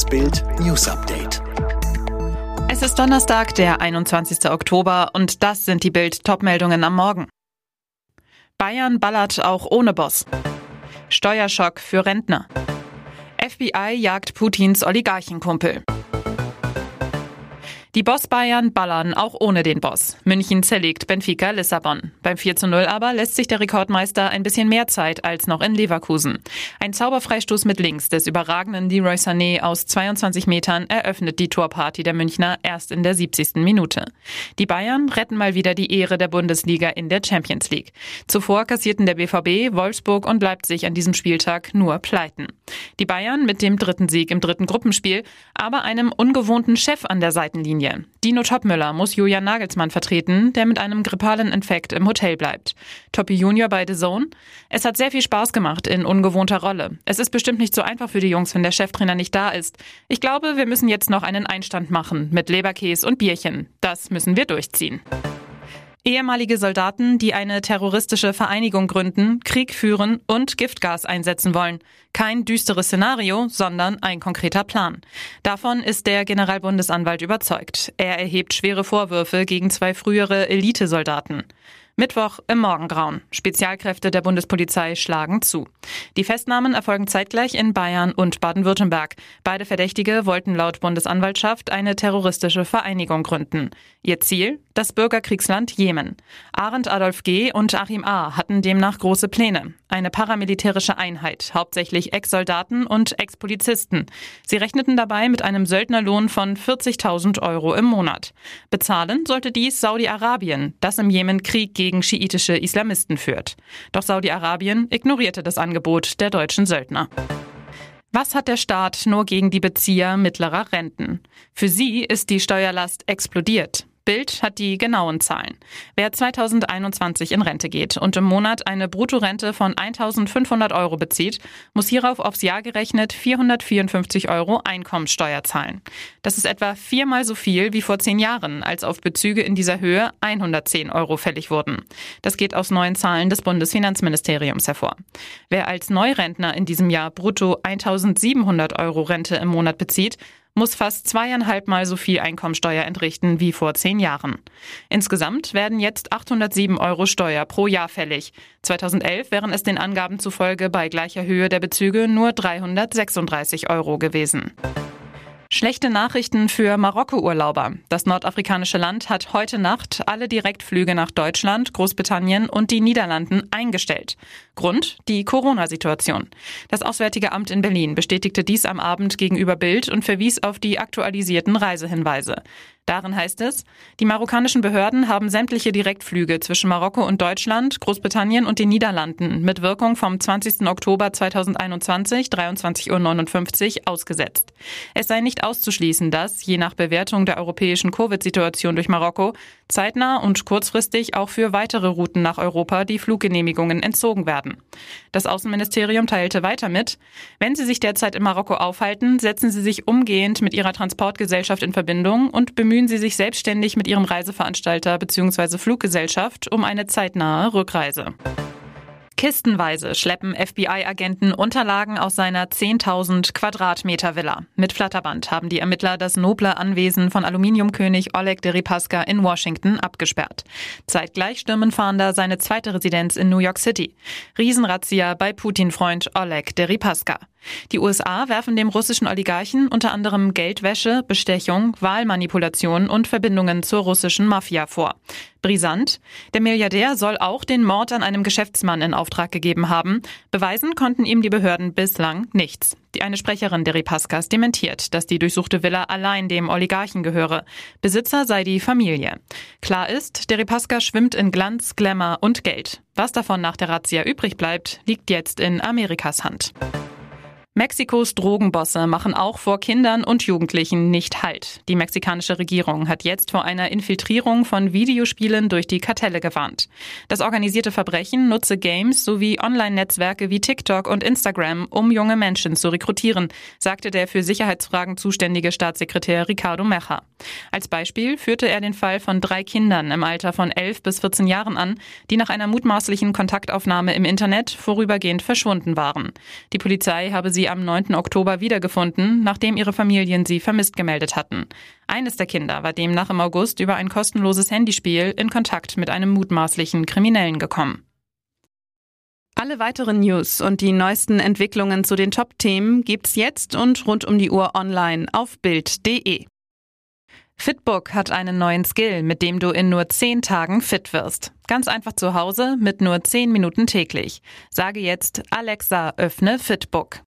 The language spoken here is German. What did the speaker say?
Das Bild News Update. Es ist Donnerstag, der 21. Oktober und das sind die Bild Topmeldungen am Morgen. Bayern ballert auch ohne Boss. Steuerschock für Rentner. FBI jagt Putins Oligarchenkumpel. Die Boss Bayern ballern auch ohne den Boss. München zerlegt Benfica Lissabon. Beim 4 zu 0 aber lässt sich der Rekordmeister ein bisschen mehr Zeit als noch in Leverkusen. Ein Zauberfreistoß mit links des überragenden Leroy Sané aus 22 Metern eröffnet die Torparty der Münchner erst in der 70. Minute. Die Bayern retten mal wieder die Ehre der Bundesliga in der Champions League. Zuvor kassierten der BVB, Wolfsburg und Leipzig an diesem Spieltag nur Pleiten. Die Bayern mit dem dritten Sieg im dritten Gruppenspiel, aber einem ungewohnten Chef an der Seitenlinie Linie. Dino Topmüller muss Julian Nagelsmann vertreten, der mit einem grippalen Infekt im Hotel bleibt. Toppi Junior bei The Zone. Es hat sehr viel Spaß gemacht in ungewohnter Rolle. Es ist bestimmt nicht so einfach für die Jungs, wenn der Cheftrainer nicht da ist. Ich glaube, wir müssen jetzt noch einen Einstand machen mit Leberkäse und Bierchen. Das müssen wir durchziehen. Ehemalige Soldaten, die eine terroristische Vereinigung gründen, Krieg führen und Giftgas einsetzen wollen. Kein düsteres Szenario, sondern ein konkreter Plan. Davon ist der Generalbundesanwalt überzeugt. Er erhebt schwere Vorwürfe gegen zwei frühere Elitesoldaten. Mittwoch im Morgengrauen. Spezialkräfte der Bundespolizei schlagen zu. Die Festnahmen erfolgen zeitgleich in Bayern und Baden-Württemberg. Beide Verdächtige wollten laut Bundesanwaltschaft eine terroristische Vereinigung gründen. Ihr Ziel? Das Bürgerkriegsland Jemen. Arend Adolf G. und Achim A. hatten demnach große Pläne. Eine paramilitärische Einheit, hauptsächlich Ex-Soldaten und Ex-Polizisten. Sie rechneten dabei mit einem Söldnerlohn von 40.000 Euro im Monat. Bezahlen sollte dies Saudi-Arabien, das im Jemen Krieg gegen schiitische Islamisten führt. Doch Saudi-Arabien ignorierte das Angebot der deutschen Söldner. Was hat der Staat nur gegen die Bezieher mittlerer Renten? Für sie ist die Steuerlast explodiert. Bild hat die genauen Zahlen. Wer 2021 in Rente geht und im Monat eine Bruttorente von 1500 Euro bezieht, muss hierauf aufs Jahr gerechnet 454 Euro Einkommensteuer zahlen. Das ist etwa viermal so viel wie vor zehn Jahren, als auf Bezüge in dieser Höhe 110 Euro fällig wurden. Das geht aus neuen Zahlen des Bundesfinanzministeriums hervor. Wer als Neurentner in diesem Jahr brutto 1700 Euro Rente im Monat bezieht, muss fast zweieinhalb Mal so viel Einkommensteuer entrichten wie vor zehn Jahren. Insgesamt werden jetzt 807 Euro Steuer pro Jahr fällig. 2011 wären es den Angaben zufolge bei gleicher Höhe der Bezüge nur 336 Euro gewesen. Schlechte Nachrichten für Marokko-Urlauber. Das nordafrikanische Land hat heute Nacht alle Direktflüge nach Deutschland, Großbritannien und die Niederlanden eingestellt. Grund? Die Corona-Situation. Das Auswärtige Amt in Berlin bestätigte dies am Abend gegenüber Bild und verwies auf die aktualisierten Reisehinweise. Darin heißt es, die marokkanischen Behörden haben sämtliche Direktflüge zwischen Marokko und Deutschland, Großbritannien und den Niederlanden mit Wirkung vom 20. Oktober 2021, 23.59 Uhr ausgesetzt. Es sei nicht auszuschließen, dass, je nach Bewertung der europäischen Covid-Situation durch Marokko, zeitnah und kurzfristig auch für weitere Routen nach Europa die Fluggenehmigungen entzogen werden. Das Außenministerium teilte weiter mit, wenn Sie sich derzeit in Marokko aufhalten, setzen Sie sich umgehend mit Ihrer Transportgesellschaft in Verbindung und bemühen bemühen Sie sich selbstständig mit Ihrem Reiseveranstalter bzw. Fluggesellschaft um eine zeitnahe Rückreise. Kistenweise schleppen FBI-Agenten Unterlagen aus seiner 10.000 Quadratmeter Villa. Mit Flatterband haben die Ermittler das noble Anwesen von Aluminiumkönig Oleg Deripaska in Washington abgesperrt. Zeitgleich stürmen Fahnder seine zweite Residenz in New York City. Riesenrazzia bei Putin-Freund Oleg Deripaska. Die USA werfen dem russischen Oligarchen unter anderem Geldwäsche, Bestechung, Wahlmanipulation und Verbindungen zur russischen Mafia vor. Brisant. Der Milliardär soll auch den Mord an einem Geschäftsmann in Auftrag gegeben haben. Beweisen konnten ihm die Behörden bislang nichts. Die eine Sprecherin der Ripaskas dementiert, dass die durchsuchte Villa allein dem Oligarchen gehöre. Besitzer sei die Familie. Klar ist, der Ripaska schwimmt in Glanz, Glamour und Geld. Was davon nach der Razzia übrig bleibt, liegt jetzt in Amerikas Hand. Mexikos Drogenbosse machen auch vor Kindern und Jugendlichen nicht Halt. Die mexikanische Regierung hat jetzt vor einer Infiltrierung von Videospielen durch die Kartelle gewarnt. Das organisierte Verbrechen nutze Games sowie Online-Netzwerke wie TikTok und Instagram, um junge Menschen zu rekrutieren, sagte der für Sicherheitsfragen zuständige Staatssekretär Ricardo Mecha. Als Beispiel führte er den Fall von drei Kindern im Alter von 11 bis 14 Jahren an, die nach einer mutmaßlichen Kontaktaufnahme im Internet vorübergehend verschwunden waren. Die Polizei habe sie am 9. Oktober wiedergefunden, nachdem ihre Familien sie vermisst gemeldet hatten. Eines der Kinder war demnach im August über ein kostenloses Handyspiel in Kontakt mit einem mutmaßlichen Kriminellen gekommen. Alle weiteren News und die neuesten Entwicklungen zu den Top-Themen gibt's jetzt und rund um die Uhr online auf Bild.de. Fitbook hat einen neuen Skill, mit dem du in nur 10 Tagen fit wirst. Ganz einfach zu Hause mit nur 10 Minuten täglich. Sage jetzt Alexa, öffne Fitbook.